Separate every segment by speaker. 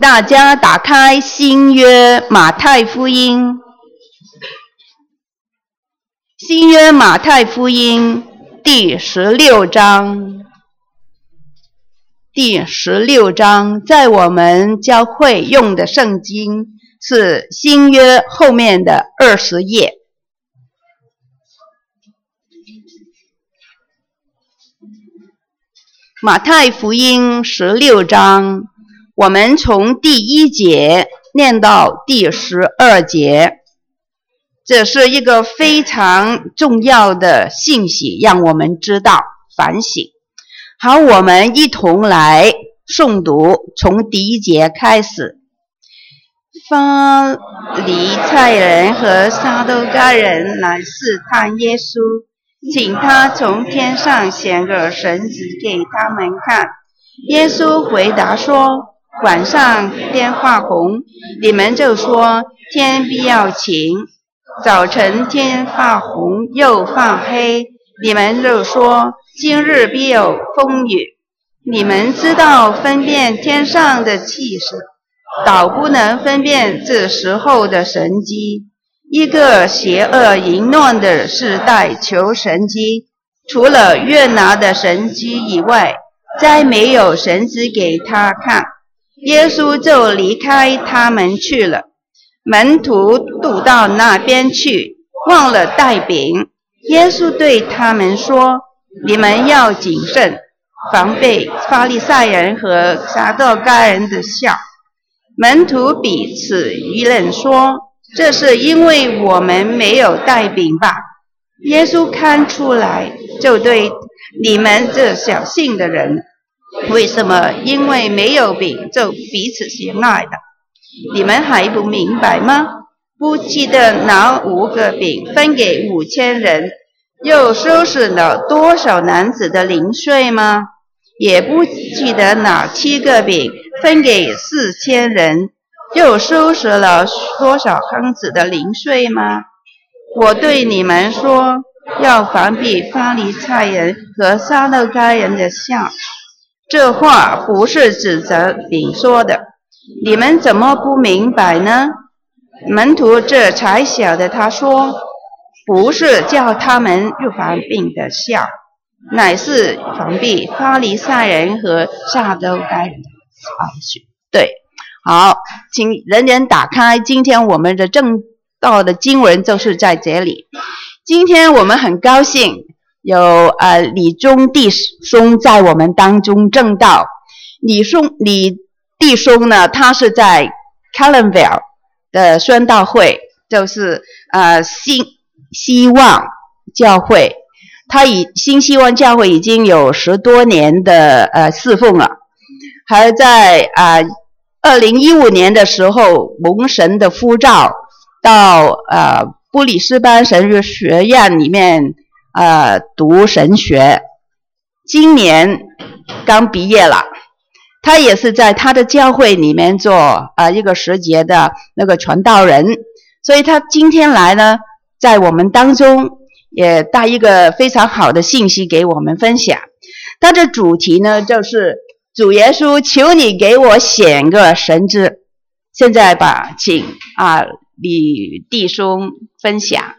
Speaker 1: 大家打开新约马太福音，新约马太福音第十六章，第十六章在我们教会用的圣经是新约后面的二十页，马太福音十六章。我们从第一节念到第十二节，这是一个非常重要的信息，让我们知道反省。好，我们一同来诵读，从第一节开始。法利赛人和撒都该人来试探耶稣，请他从天上显个神迹给他们看。耶稣回答说。晚上天发红，你们就说天必要晴；早晨天发红又发黑，你们就说今日必有风雨。你们知道分辨天上的气势，倒不能分辨这时候的神机。一个邪恶淫乱的世代求神机，除了约拿的神机以外，再没有神机给他看。耶稣就离开他们去了，门徒渡到那边去，忘了带饼。耶稣对他们说：“你们要谨慎，防备法利赛人和撒都该人的笑。”门徒彼此议论说：“这是因为我们没有带饼吧？”耶稣看出来，就对你们这小信的人。为什么？因为没有饼就彼此相爱的，你们还不明白吗？不记得拿五个饼分给五千人，又收拾了多少男子的零碎吗？也不记得拿七个饼分给四千人，又收拾了多少筐子的零碎吗？我对你们说，要防备法利赛人和撒都该人的酵。这话不是指责丙说的，你们怎么不明白呢？门徒这才晓得，他说不是叫他们预防病的酵，乃是防备法利赛人和撒都该人的酵。对，好，请人人打开今天我们的正道的经文，就是在这里。今天我们很高兴。有呃李忠弟兄在我们当中证道，李兄李弟兄呢，他是在 c a l e n v i l l e 的宣道会，就是呃新希望教会，他以新希望教会已经有十多年的呃侍奉了，还在啊二零一五年的时候蒙神的呼召到呃布里斯班神学学院里面。呃，读神学，今年刚毕业了。他也是在他的教会里面做啊、呃、一个时节的那个传道人，所以他今天来呢，在我们当中也带一个非常好的信息给我们分享。他的主题呢，就是主耶稣，求你给我显个神迹。现在吧，请啊李弟兄分享。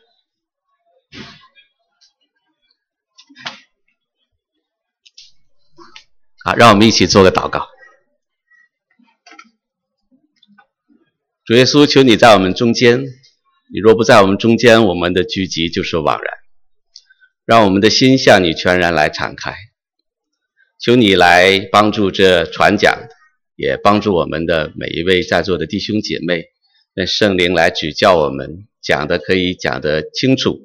Speaker 2: 好，让我们一起做个祷告。主耶稣，求你在我们中间。你若不在我们中间，我们的聚集就是枉然。让我们的心向你全然来敞开。求你来帮助这传讲，也帮助我们的每一位在座的弟兄姐妹。愿圣灵来指教我们，讲的可以讲得清楚，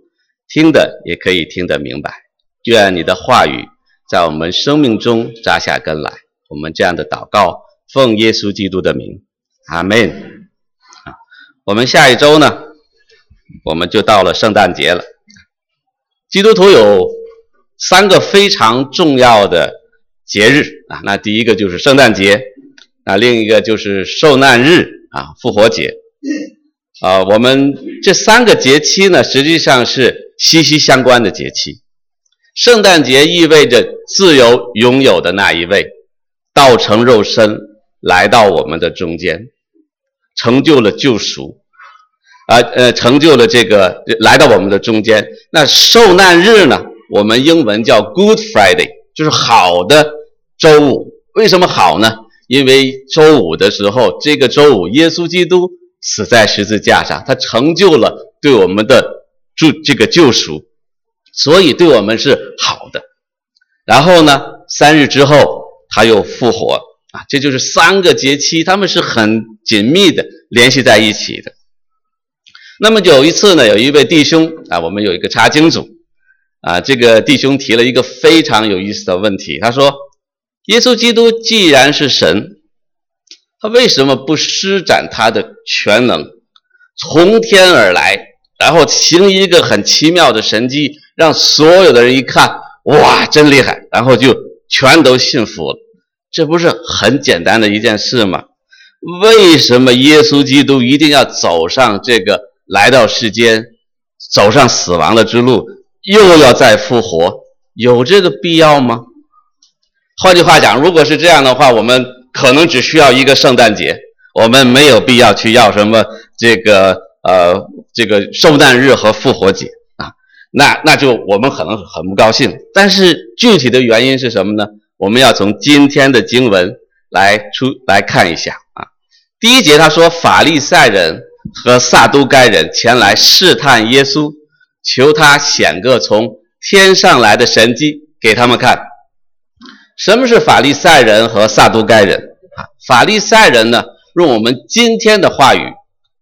Speaker 2: 听的也可以听得明白。愿你的话语。在我们生命中扎下根来，我们这样的祷告，奉耶稣基督的名，阿门。啊，我们下一周呢，我们就到了圣诞节了。基督徒有三个非常重要的节日啊，那第一个就是圣诞节，啊，另一个就是受难日啊，复活节。啊，我们这三个节期呢，实际上是息息相关的节期。圣诞节意味着自由拥有的那一位，道成肉身来到我们的中间，成就了救赎，啊呃，成就了这个来到我们的中间。那受难日呢？我们英文叫 Good Friday，就是好的周五。为什么好呢？因为周五的时候，这个周五，耶稣基督死在十字架上，他成就了对我们的救这个救赎，所以对我们是好的。然后呢，三日之后他又复活啊，这就是三个节期，他们是很紧密的联系在一起的。那么有一次呢，有一位弟兄啊，我们有一个查经组啊，这个弟兄提了一个非常有意思的问题，他说：耶稣基督既然是神，他为什么不施展他的全能，从天而来，然后行一个很奇妙的神迹，让所有的人一看，哇，真厉害，然后就全都信服了？这不是很简单的一件事吗？为什么耶稣基督一定要走上这个？来到世间，走上死亡的之路，又要再复活，有这个必要吗？换句话讲，如果是这样的话，我们可能只需要一个圣诞节，我们没有必要去要什么这个呃这个圣诞日和复活节。那那就我们可能很不高兴。但是具体的原因是什么呢？我们要从今天的经文来出来看一下啊。第一节他说法利赛人。和撒都该人前来试探耶稣，求他显个从天上来的神迹给他们看。什么是法利赛人和撒都该人？啊，法利赛人呢，用我们今天的话语，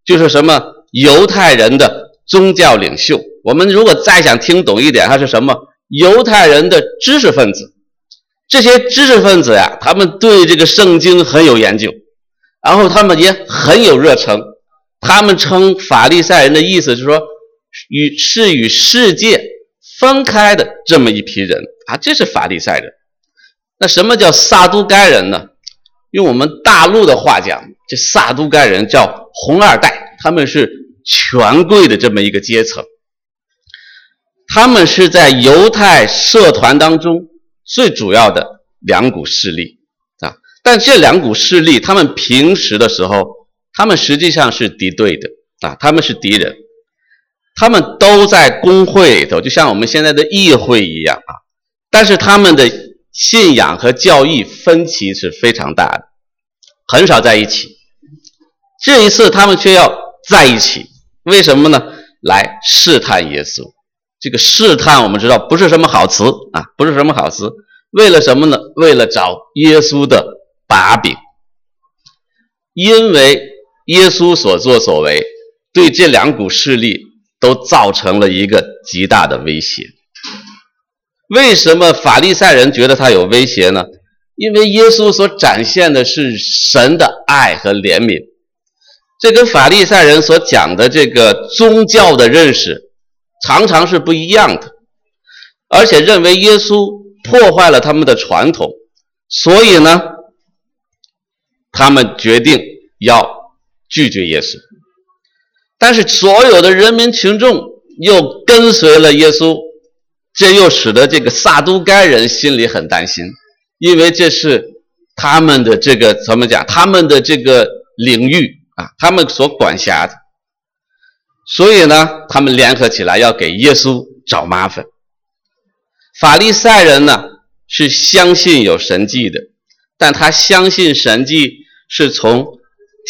Speaker 2: 就是什么犹太人的宗教领袖。我们如果再想听懂一点，他是什么？犹太人的知识分子。这些知识分子呀，他们对这个圣经很有研究，然后他们也很有热诚。他们称法利赛人的意思是说，与是与世界分开的这么一批人啊，这是法利赛人。那什么叫撒都该人呢？用我们大陆的话讲，这撒都该人叫红二代，他们是权贵的这么一个阶层。他们是在犹太社团当中最主要的两股势力啊，但这两股势力，他们平时的时候。他们实际上是敌对的啊，他们是敌人，他们都在工会里头，就像我们现在的议会一样啊。但是他们的信仰和教义分歧是非常大的，很少在一起。这一次他们却要在一起，为什么呢？来试探耶稣。这个试探我们知道不是什么好词啊，不是什么好词。为了什么呢？为了找耶稣的把柄，因为。耶稣所作所为，对这两股势力都造成了一个极大的威胁。为什么法利赛人觉得他有威胁呢？因为耶稣所展现的是神的爱和怜悯，这跟法利赛人所讲的这个宗教的认识常常是不一样的，而且认为耶稣破坏了他们的传统，所以呢，他们决定要。拒绝耶稣，但是所有的人民群众又跟随了耶稣，这又使得这个撒都该人心里很担心，因为这是他们的这个怎么讲？他们的这个领域啊，他们所管辖的，所以呢，他们联合起来要给耶稣找麻烦。法利赛人呢是相信有神迹的，但他相信神迹是从。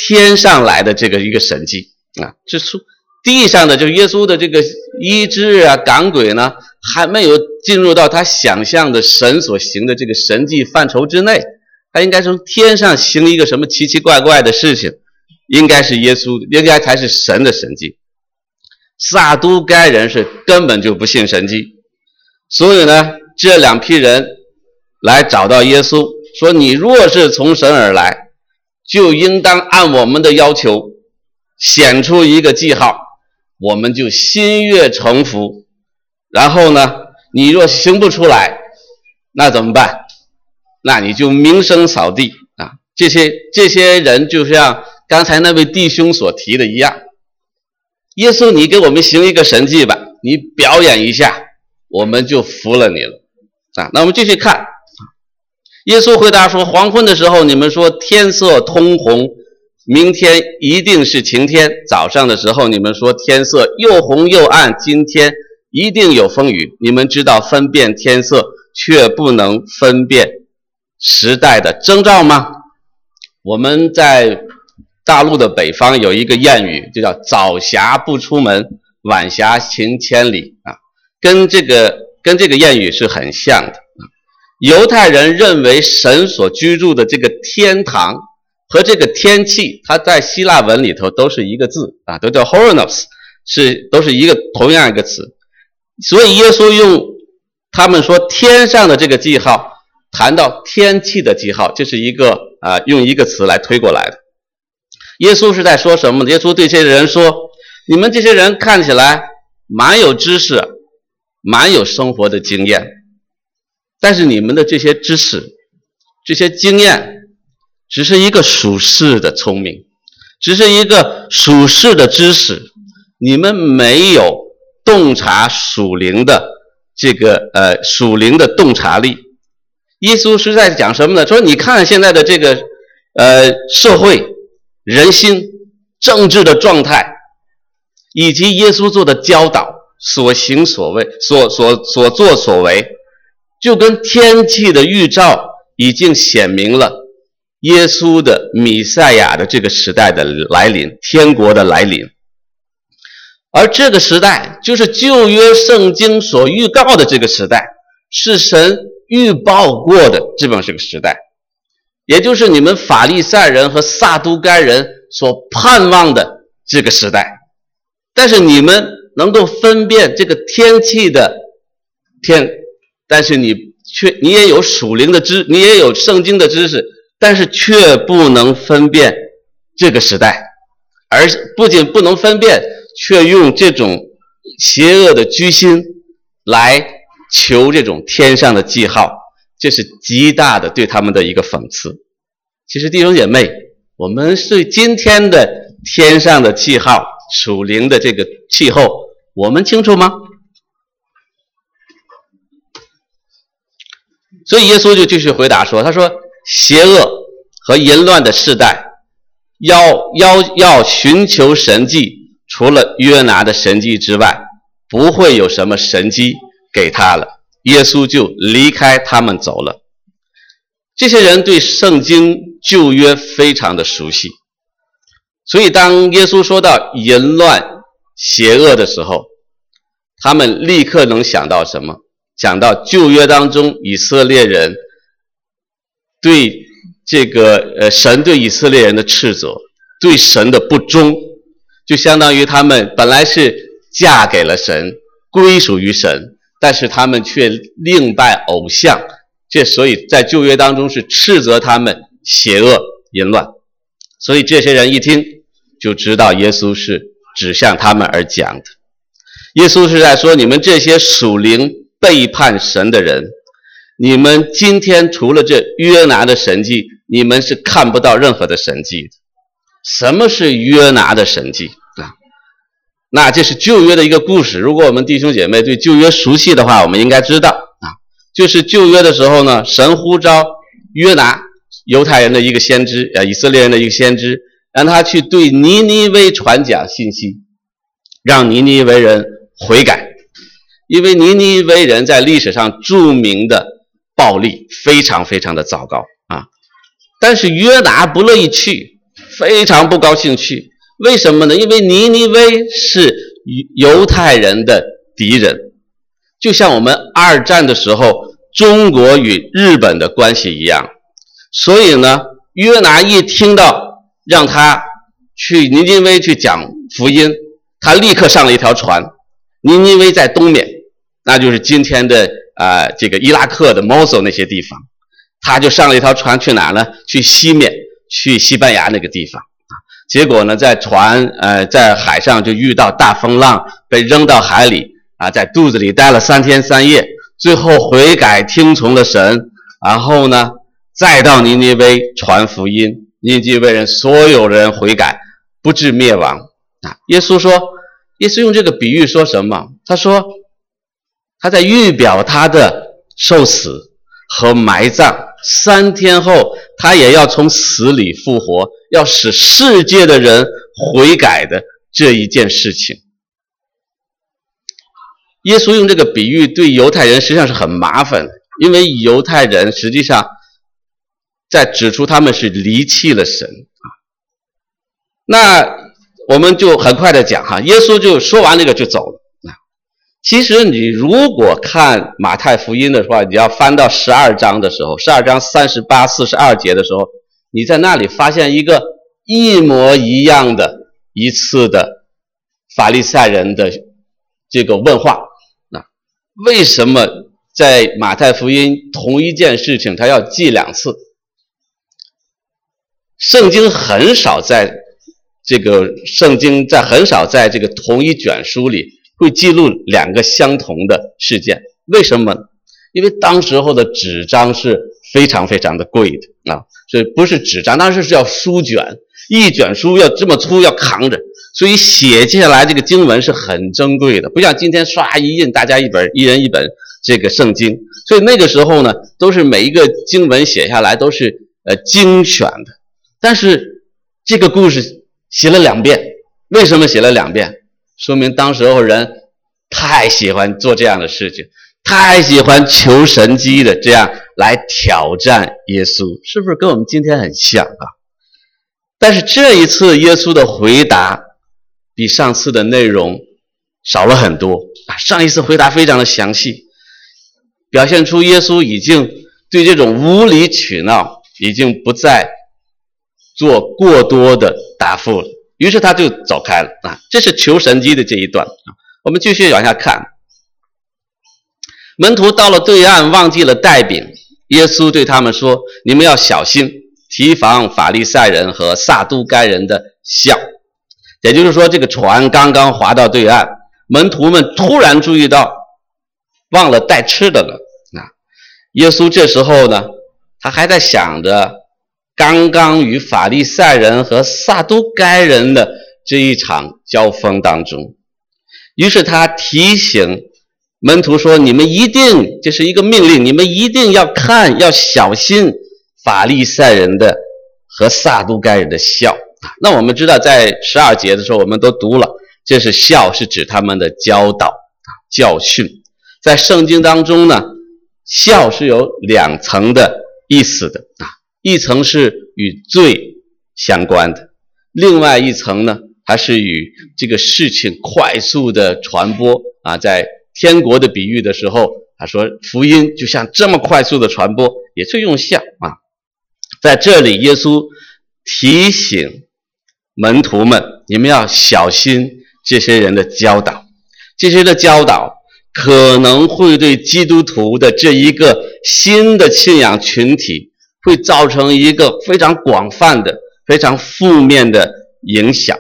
Speaker 2: 天上来的这个一个神迹啊，这是地上的，就耶稣的这个医治啊、赶鬼呢，还没有进入到他想象的神所行的这个神迹范畴之内。他应该从天上行一个什么奇奇怪怪的事情，应该是耶稣，应该才是神的神迹。撒都该人是根本就不信神迹，所以呢，这两批人来找到耶稣，说：“你若是从神而来。”就应当按我们的要求显出一个记号，我们就心悦诚服。然后呢，你若行不出来，那怎么办？那你就名声扫地啊！这些这些人就像刚才那位弟兄所提的一样，耶稣，你给我们行一个神迹吧，你表演一下，我们就服了你了啊！那我们继续看，耶稣回答说：“黄昏的时候，你们说天色通红，明天一定是晴天；早上的时候，你们说天色又红又暗，今天一定有风雨。你们知道分辨天色，却不能分辨时代的征兆吗？”我们在大陆的北方有一个谚语，就叫“早霞不出门，晚霞行千里”啊，跟这个跟这个谚语是很像的。犹太人认为神所居住的这个天堂和这个天气，它在希腊文里头都是一个字啊，都叫 Horonos，是都是一个同样一个词。所以耶稣用他们说天上的这个记号，谈到天气的记号，这是一个啊用一个词来推过来的。耶稣是在说什么？耶稣对这些人说：“你们这些人看起来蛮有知识，蛮有生活的经验。”但是你们的这些知识、这些经验，只是一个属世的聪明，只是一个属世的知识，你们没有洞察属灵的这个呃属灵的洞察力。耶稣是在讲什么呢？说你看现在的这个呃社会、人心、政治的状态，以及耶稣做的教导、所行所为、所所所作所为。就跟天气的预兆已经显明了耶稣的弥赛亚的这个时代的来临，天国的来临。而这个时代就是旧约圣经所预告的这个时代，是神预报过的这么这个时代，也就是你们法利赛人和撒都该人所盼望的这个时代。但是你们能够分辨这个天气的天。但是你却你也有属灵的知，你也有圣经的知识，但是却不能分辨这个时代，而不仅不能分辨，却用这种邪恶的居心来求这种天上的记号，这是极大的对他们的一个讽刺。其实弟兄姐妹，我们对今天的天上的记号、属灵的这个气候，我们清楚吗？所以耶稣就继续回答说：“他说，邪恶和淫乱的世代，要要要寻求神迹，除了约拿的神迹之外，不会有什么神迹给他了。”耶稣就离开他们走了。这些人对圣经旧约非常的熟悉，所以当耶稣说到淫乱、邪恶的时候，他们立刻能想到什么？想到旧约当中以色列人对这个呃神对以色列人的斥责，对神的不忠，就相当于他们本来是嫁给了神，归属于神，但是他们却另拜偶像，这所以在旧约当中是斥责他们邪恶淫乱，所以这些人一听就知道耶稣是指向他们而讲的，耶稣是在说你们这些属灵。背叛神的人，你们今天除了这约拿的神迹，你们是看不到任何的神迹的。什么是约拿的神迹？那这是旧约的一个故事。如果我们弟兄姐妹对旧约熟悉的话，我们应该知道啊，就是旧约的时候呢，神呼召约拿，犹太人的一个先知，啊，以色列人的一个先知，让他去对尼尼微传讲信息，让尼尼微人悔改。因为尼尼微人在历史上著名的暴力非常非常的糟糕啊，但是约拿不乐意去，非常不高兴去。为什么呢？因为尼尼微是犹太人的敌人，就像我们二战的时候中国与日本的关系一样。所以呢，约拿一听到让他去尼尼微去讲福音，他立刻上了一条船。尼尼微在东面。那就是今天的啊、呃，这个伊拉克的摩苏那些地方，他就上了一条船去哪呢？去西面，去西班牙那个地方。结果呢，在船呃在海上就遇到大风浪，被扔到海里啊，在肚子里待了三天三夜，最后悔改听从了神，然后呢，再到尼尼微传福音，尼尼微人所有人悔改，不致灭亡啊。耶稣说，耶稣用这个比喻说什么？他说。他在预表他的受死和埋葬三天后他也要从死里复活，要使世界的人悔改的这一件事情。耶稣用这个比喻对犹太人实际上是很麻烦的，因为犹太人实际上在指出他们是离弃了神啊。那我们就很快的讲哈，耶稣就说完这个就走。其实你如果看马太福音的话，你要翻到十二章的时候，十二章三十八、四十二节的时候，你在那里发现一个一模一样的一次的法利赛人的这个问话。那为什么在马太福音同一件事情他要记两次？圣经很少在这个圣经在很少在这个同一卷书里。会记录两个相同的事件，为什么？因为当时候的纸张是非常非常的贵的啊，所以不是纸张，当时是要书卷，一卷书要这么粗，要扛着，所以写下来这个经文是很珍贵的，不像今天刷一印，大家一本，一人一本这个圣经，所以那个时候呢，都是每一个经文写下来都是呃精选的，但是这个故事写了两遍，为什么写了两遍？说明当时候人太喜欢做这样的事情，太喜欢求神迹的这样来挑战耶稣，是不是跟我们今天很像啊？但是这一次耶稣的回答比上次的内容少了很多啊！上一次回答非常的详细，表现出耶稣已经对这种无理取闹已经不再做过多的答复了。于是他就走开了啊！这是求神机的这一段啊。我们继续往下看。门徒到了对岸，忘记了带饼。耶稣对他们说：“你们要小心，提防法利赛人和撒都该人的笑。”也就是说，这个船刚刚划到对岸，门徒们突然注意到忘了带吃的了啊！耶稣这时候呢，他还在想着。刚刚与法利赛人和撒都该人的这一场交锋当中，于是他提醒门徒说：“你们一定，这是一个命令，你们一定要看，要小心法利赛人的和撒都该人的笑。”那我们知道，在十二节的时候，我们都读了，这是酵，是指他们的教导啊、教训。在圣经当中呢，酵是有两层的意思的啊。一层是与罪相关的，另外一层呢，还是与这个事情快速的传播啊，在天国的比喻的时候，他说福音就像这么快速的传播，也是用像啊。在这里，耶稣提醒门徒们，你们要小心这些人的教导，这些的教导可能会对基督徒的这一个新的信仰群体。会造成一个非常广泛的、非常负面的影响。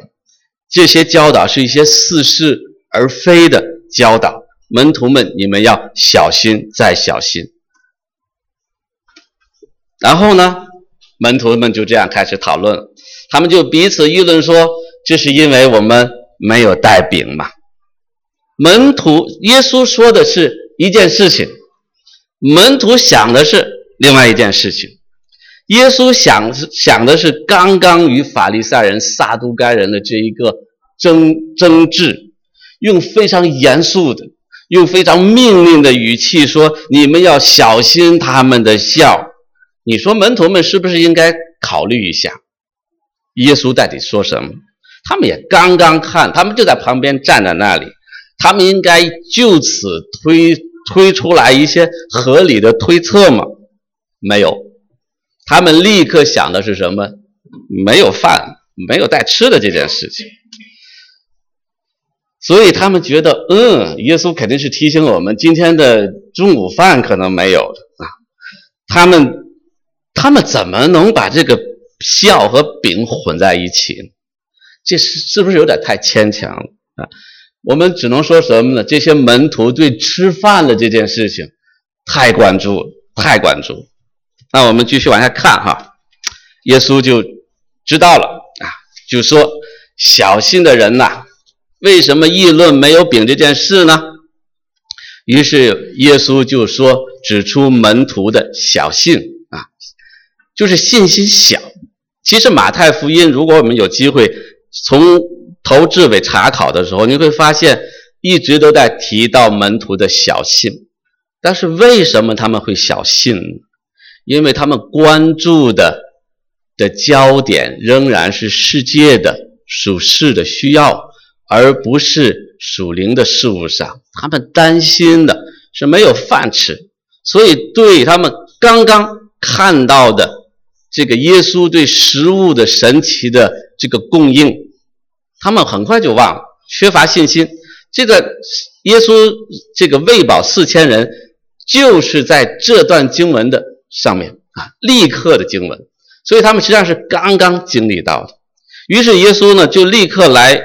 Speaker 2: 这些教导是一些似是而非的教导，门徒们，你们要小心再小心。然后呢，门徒们就这样开始讨论，他们就彼此议论说：“这是因为我们没有带饼嘛。”门徒，耶稣说的是一件事情，门徒想的是另外一件事情。耶稣想想的是刚刚与法利赛人、撒都该人的这一个争争执，用非常严肃的、用非常命令的语气说：“你们要小心他们的笑。”你说门徒们是不是应该考虑一下，耶稣到底说什么？他们也刚刚看，他们就在旁边站在那里，他们应该就此推推出来一些合理的推测吗？没有。他们立刻想的是什么？没有饭，没有带吃的这件事情。所以他们觉得，嗯，耶稣肯定是提醒我们，今天的中午饭可能没有了啊。他们，他们怎么能把这个酵和饼混在一起？这是是不是有点太牵强了啊？我们只能说什么呢？这些门徒对吃饭的这件事情太关注，太关注。那我们继续往下看哈，耶稣就知道了啊，就说小心的人呐，为什么议论没有饼这件事呢？于是耶稣就说，指出门徒的小信啊，就是信心小。其实马太福音，如果我们有机会从头至尾查考的时候，你会发现一直都在提到门徒的小信。但是为什么他们会小信呢？因为他们关注的的焦点仍然是世界的属世的需要，而不是属灵的事物上。他们担心的是没有饭吃，所以对他们刚刚看到的。这个耶稣对食物的神奇的这个供应，他们很快就忘了，缺乏信心。这个耶稣这个喂饱四千人，就是在这段经文的上面啊，立刻的经文，所以他们实际上是刚刚经历到的。于是耶稣呢，就立刻来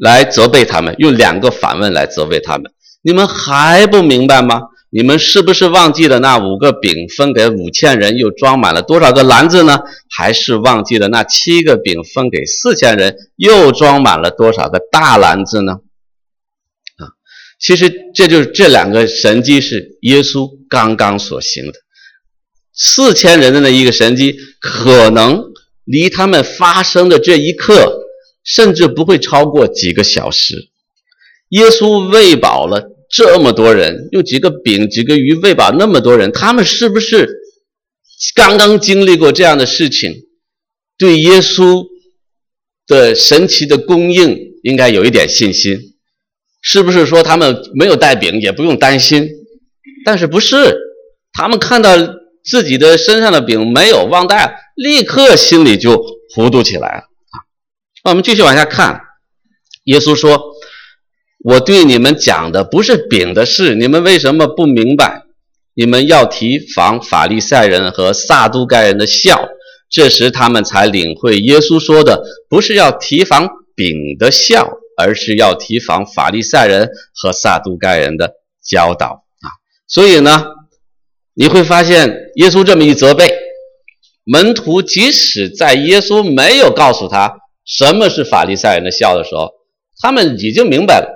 Speaker 2: 来责备他们，用两个反问来责备他们：你们还不明白吗？你们是不是忘记了那五个饼分给五千人，又装满了多少个篮子呢？还是忘记了那七个饼分给四千人，又装满了多少个大篮子呢？啊，其实这就是这两个神迹是耶稣刚刚所行的。四千人的那一个神迹，可能离他们发生的这一刻，甚至不会超过几个小时。耶稣喂饱了。这么多人用几个饼、几个鱼喂饱那么多人，他们是不是刚刚经历过这样的事情？对耶稣的神奇的供应应该有一点信心，是不是说他们没有带饼也不用担心？但是不是，他们看到自己的身上的饼没有忘带，立刻心里就糊涂起来了啊！那我们继续往下看，耶稣说。我对你们讲的不是饼的事，你们为什么不明白？你们要提防法利赛人和撒都该人的笑，这时他们才领会耶稣说的不是要提防饼的笑，而是要提防法利赛人和撒都该人的教导啊。所以呢，你会发现耶稣这么一责备，门徒即使在耶稣没有告诉他什么是法利赛人的酵的时候，他们已经明白了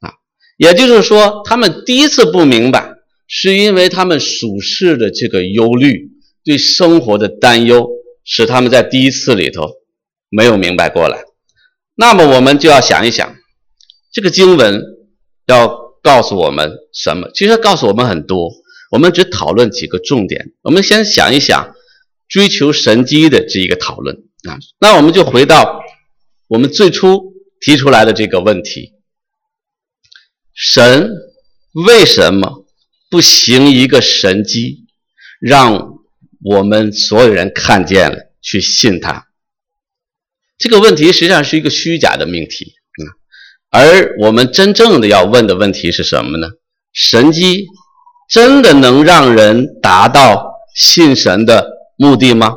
Speaker 2: 啊。也就是说，他们第一次不明白，是因为他们属世的这个忧虑，对生活的担忧，使他们在第一次里头没有明白过来。那么，我们就要想一想，这个经文要告诉我们什么？其实告诉我们很多，我们只讨论几个重点。我们先想一想，追求神机的这一个讨论啊。那我们就回到我们最初提出来的这个问题。神为什么不行一个神机，让我们所有人看见了去信他？这个问题实际上是一个虚假的命题，嗯，而我们真正的要问的问题是什么呢？神机真的能让人达到信神的目的吗？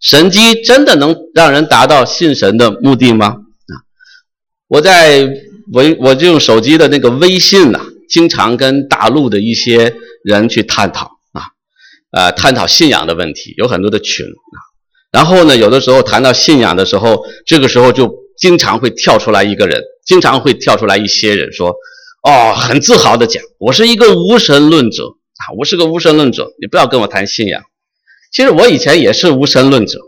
Speaker 2: 神机真的能让人达到信神的目的吗？啊，我在。我我就用手机的那个微信呐、经常跟大陆的一些人去探讨啊，呃，探讨信仰的问题，有很多的群啊。然后呢，有的时候谈到信仰的时候，这个时候就经常会跳出来一个人，经常会跳出来一些人说，哦，很自豪的讲，我是一个无神论者啊，我是个无神论者，你不要跟我谈信仰。其实我以前也是无神论者，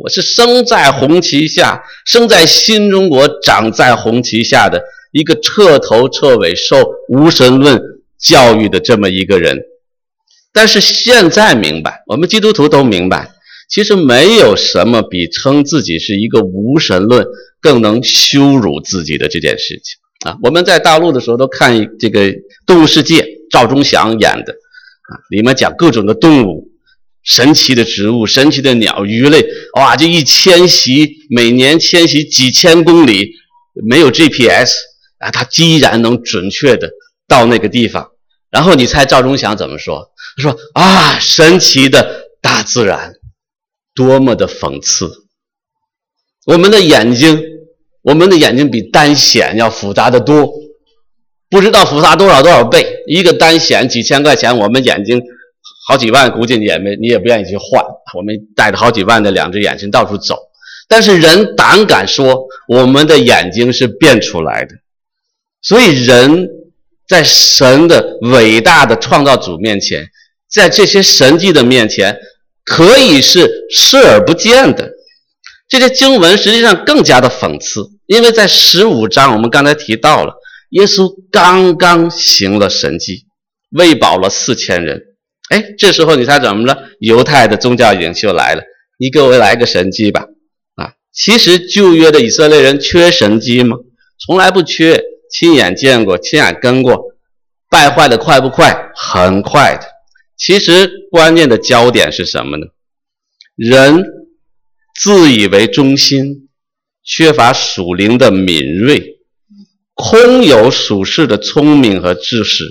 Speaker 2: 我是生在红旗下，生在新中国，长在红旗下的。一个彻头彻尾受无神论教育的这么一个人，但是现在明白，我们基督徒都明白，其实没有什么比称自己是一个无神论更能羞辱自己的这件事情啊！我们在大陆的时候都看这个《动物世界》，赵忠祥演的啊，里面讲各种的动物，神奇的植物，神奇的鸟、鱼类，哇，就一迁徙，每年迁徙几千公里，没有 GPS。啊，他依然能准确的到那个地方。然后你猜赵忠祥怎么说？他说：“啊，神奇的大自然，多么的讽刺！我们的眼睛，我们的眼睛比单显要复杂的多，不知道复杂多少多少倍。一个单显几千块钱，我们眼睛好几万，估计也没你也不愿意去换。我们带着好几万的两只眼睛到处走，但是人胆敢说我们的眼睛是变出来的。”所以，人在神的伟大的创造主面前，在这些神迹的面前，可以是视而不见的。这些经文实际上更加的讽刺，因为在十五章我们刚才提到了，耶稣刚刚行了神迹，喂饱了四千人。哎，这时候你猜怎么了？犹太的宗教领袖来了，你给我来个神迹吧！啊，其实旧约的以色列人缺神迹吗？从来不缺，亲眼见过，亲眼跟过，败坏的快不快？很快的。其实关键的焦点是什么呢？人。自以为中心，缺乏属灵的敏锐，空有属世的聪明和知识，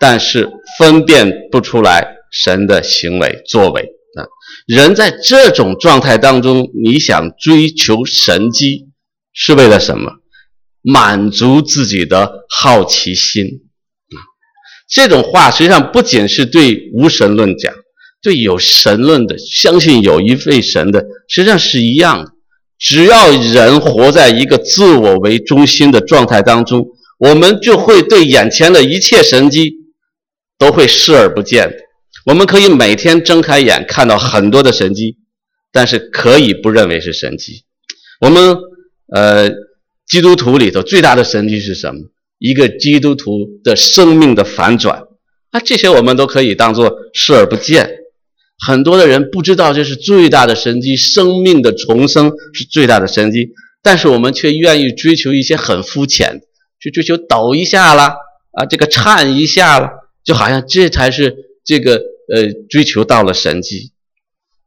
Speaker 2: 但是分辨不出来神的行为作为啊。人在这种状态当中，你想追求神迹，是为了什么？满足自己的好奇心啊。这种话实际上不仅是对无神论讲。对有神论的，相信有一位神的，实际上是一样的。只要人活在一个自我为中心的状态当中，我们就会对眼前的一切神迹都会视而不见。我们可以每天睁开眼看到很多的神迹，但是可以不认为是神迹。我们呃，基督徒里头最大的神迹是什么？一个基督徒的生命的反转。那这些我们都可以当做视而不见。很多的人不知道这是最大的神迹，生命的重生是最大的神迹，但是我们却愿意追求一些很肤浅，去追求抖一下啦，啊，这个颤一下了，就好像这才是这个呃追求到了神迹。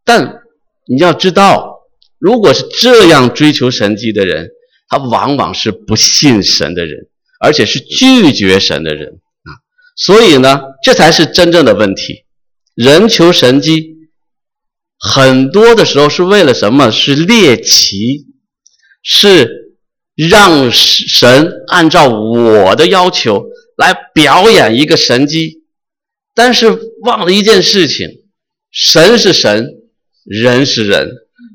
Speaker 2: 但你要知道，如果是这样追求神迹的人，他往往是不信神的人，而且是拒绝神的人啊。所以呢，这才是真正的问题。人求神机，很多的时候是为了什么？是猎奇，是让神按照我的要求来表演一个神机，但是忘了一件事情：神是神，人是人，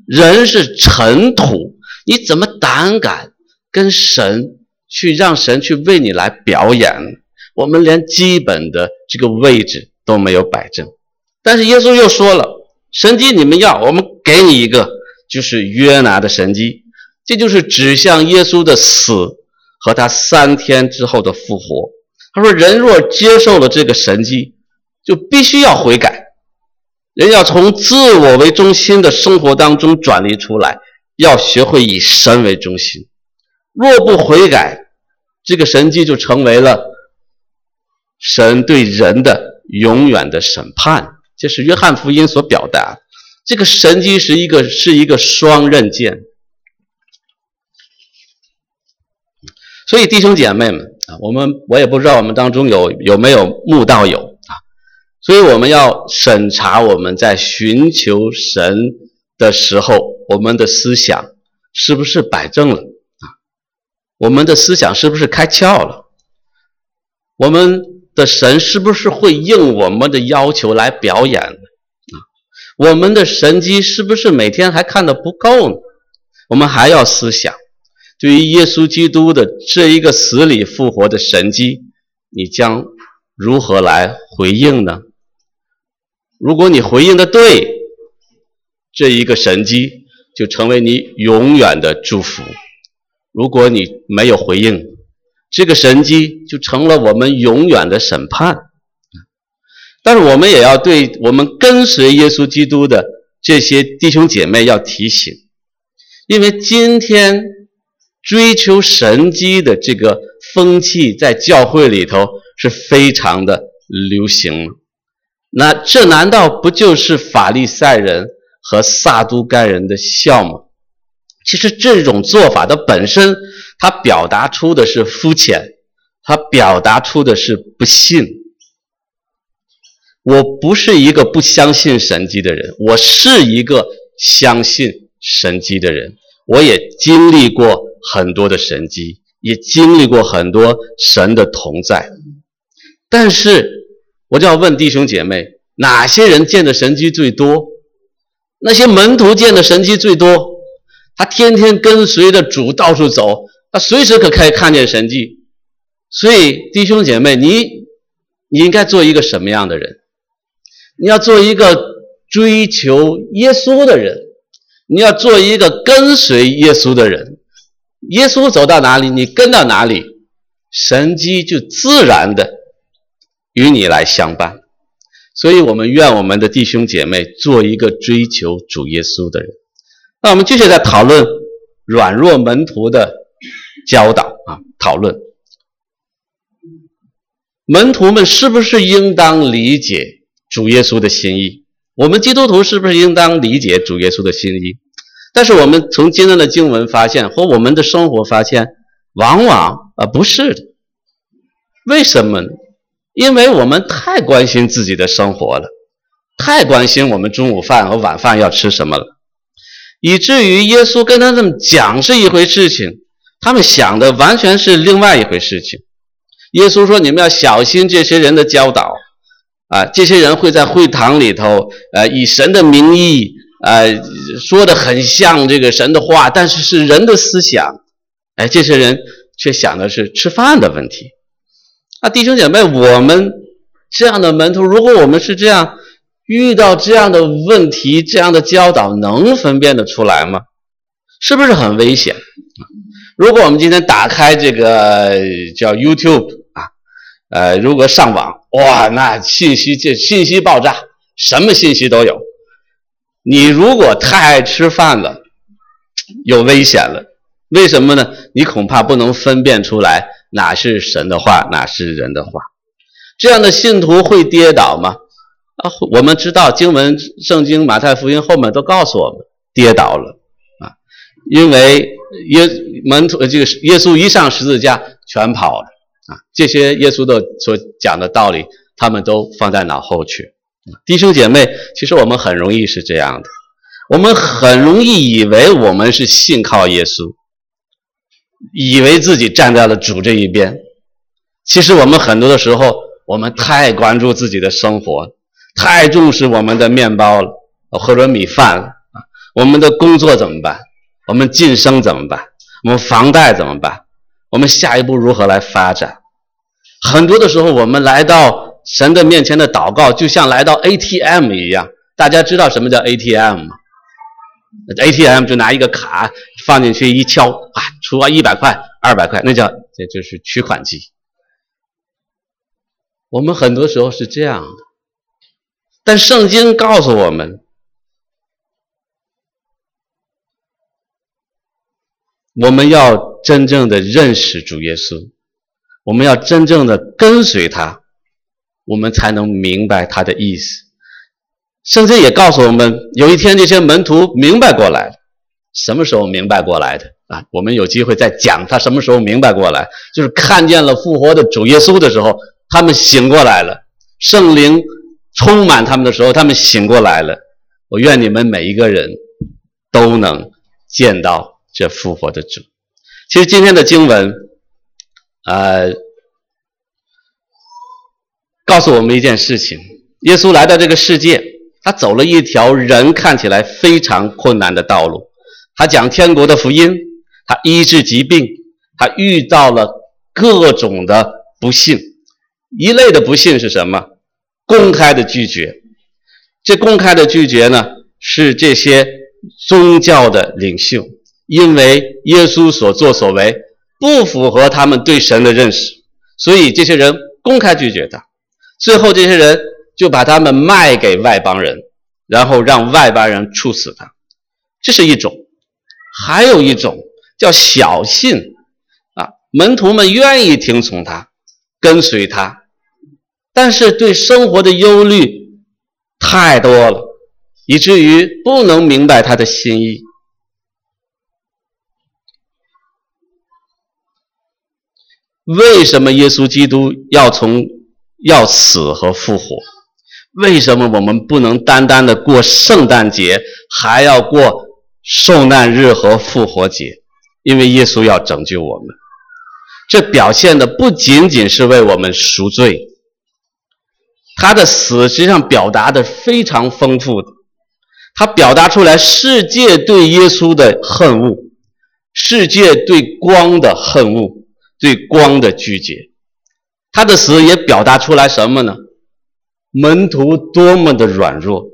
Speaker 2: 人是尘土，你怎么胆敢跟神去让神去为你来表演？我们连基本的这个位置都没有摆正。但是耶稣又说了，神迹你们要，我们给你一个，就是约拿的神迹，这就是指向耶稣的死和他三天之后的复活。他说，人若接受了这个神迹，就必须要悔改，人要从自我为中心的生活当中转离出来，要学会以神为中心。若不悔改，这个神迹就成为了神对人的永远的审判。这是约翰福音所表达，这个神迹是一个是一个双刃剑，所以弟兄姐妹们啊，我们我也不知道我们当中有有没有慕道友啊，所以我们要审查我们在寻求神的时候，我们的思想是不是摆正了啊？我们的思想是不是开窍了？我们。的神是不是会应我们的要求来表演呢？啊，我们的神迹是不是每天还看得不够呢？我们还要思想，对于耶稣基督的这一个死里复活的神迹，你将如何来回应呢？如果你回应的对，这一个神迹就成为你永远的祝福；如果你没有回应，这个神迹就成了我们永远的审判，但是我们也要对我们跟随耶稣基督的这些弟兄姐妹要提醒，因为今天追求神迹的这个风气在教会里头是非常的流行，那这难道不就是法利赛人和撒都该人的笑吗？其实这种做法的本身。它表达出的是肤浅，它表达出的是不信。我不是一个不相信神迹的人，我是一个相信神迹的人。我也经历过很多的神迹，也经历过很多神的同在。但是，我就要问弟兄姐妹：哪些人见的神迹最多？那些门徒见的神迹最多？他天天跟随着主到处走。他随时可可以看见神迹，所以弟兄姐妹，你你应该做一个什么样的人？你要做一个追求耶稣的人，你要做一个跟随耶稣的人。耶稣走到哪里，你跟到哪里，神迹就自然的与你来相伴。所以，我们愿我们的弟兄姐妹做一个追求主耶稣的人。那我们继续在讨论软弱门徒的教导啊，讨论门徒们是不是应当理解主耶稣的心意？我们基督徒是不是应当理解主耶稣的心意？但是我们从今天的经文发现，和我们的生活发现，往往啊不是的。为什么呢？因为我们太关心自己的生活了，太关心我们中午饭和晚饭要吃什么了，以至于耶稣跟他们讲是一回事情，他们想的完全是另外一回事情。耶稣说：“你们要小心这些人的教导。”啊，这些人会在会堂里头，呃，以神的名义，呃，说的很像这个神的话，但是是人的思想。哎，这些人却想的是吃饭的问题。啊，弟兄姐妹，我们这样的门徒，如果我们是这样遇到这样的问题，这样的教导，能分辨得出来吗？是不是很危险？如果我们今天打开这个叫 YouTube 啊，呃，如果上网。哇，那信息这信息爆炸，什么信息都有。你如果太爱吃饭了，有危险了。为什么呢？你恐怕不能分辨出来哪是神的话，哪是人的话。这样的信徒会跌倒吗？啊，我们知道经文圣经马太福音后面都告诉我们，跌倒了啊，因为耶门徒这个耶稣一上十字架全跑了。啊，这些耶稣的所讲的道理，他们都放在脑后去。弟兄姐妹，其实我们很容易是这样的，我们很容易以为我们是信靠耶稣，以为自己站在了主这一边。其实我们很多的时候，我们太关注自己的生活，太重视我们的面包了，或者米饭了啊。我们的工作怎么办？我们晋升怎么办？我们房贷怎么办？我们下一步如何来发展？很多的时候，我们来到神的面前的祷告，就像来到 ATM 一样。大家知道什么叫 ATM 吗？ATM 就拿一个卡放进去一敲，啊，出啊一百块、二百块，那叫这就是取款机。我们很多时候是这样的，但圣经告诉我们。我们要真正的认识主耶稣，我们要真正的跟随他，我们才能明白他的意思。圣经也告诉我们，有一天这些门徒明白过来了。什么时候明白过来的啊？我们有机会再讲他什么时候明白过来，就是看见了复活的主耶稣的时候，他们醒过来了，圣灵充满他们的时候，他们醒过来了。我愿你们每一个人都能见到。这复活的主，其实今天的经文，呃，告诉我们一件事情：耶稣来到这个世界，他走了一条人看起来非常困难的道路。他讲天国的福音，他医治疾病，他遇到了各种的不幸。一类的不幸是什么？公开的拒绝。这公开的拒绝呢，是这些宗教的领袖。因为耶稣所作所为不符合他们对神的认识，所以这些人公开拒绝他。最后，这些人就把他们卖给外邦人，然后让外邦人处死他。这是一种，还有一种叫小信啊，门徒们愿意听从他，跟随他，但是对生活的忧虑太多了，以至于不能明白他的心意。为什么耶稣基督要从要死和复活？为什么我们不能单单的过圣诞节，还要过受难日和复活节？因为耶稣要拯救我们。这表现的不仅仅是为我们赎罪，他的死实际上表达的非常丰富的，他表达出来世界对耶稣的恨恶，世界对光的恨恶。对光的拒绝，他的死也表达出来什么呢？门徒多么的软弱，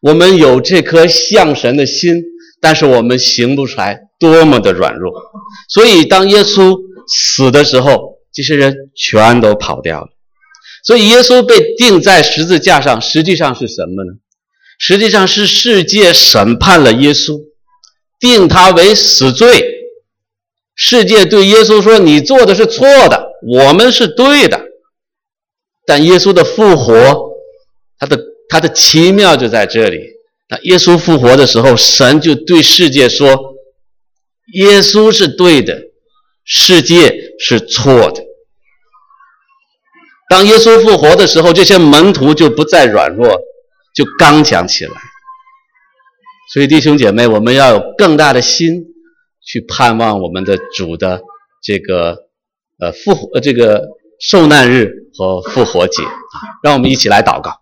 Speaker 2: 我们有这颗像神的心，但是我们行不出来，多么的软弱。所以当耶稣死的时候，这些人全都跑掉了。所以耶稣被钉在十字架上，实际上是什么呢？实际上是世界审判了耶稣，定他为死罪。世界对耶稣说：“你做的是错的，我们是对的。”但耶稣的复活，他的他的奇妙就在这里。那耶稣复活的时候，神就对世界说：“耶稣是对的，世界是错的。”当耶稣复活的时候，这些门徒就不再软弱，就刚强起来。所以弟兄姐妹，我们要有更大的心。去盼望我们的主的这个呃复活呃这个受难日和复活节啊，让我们一起来祷告。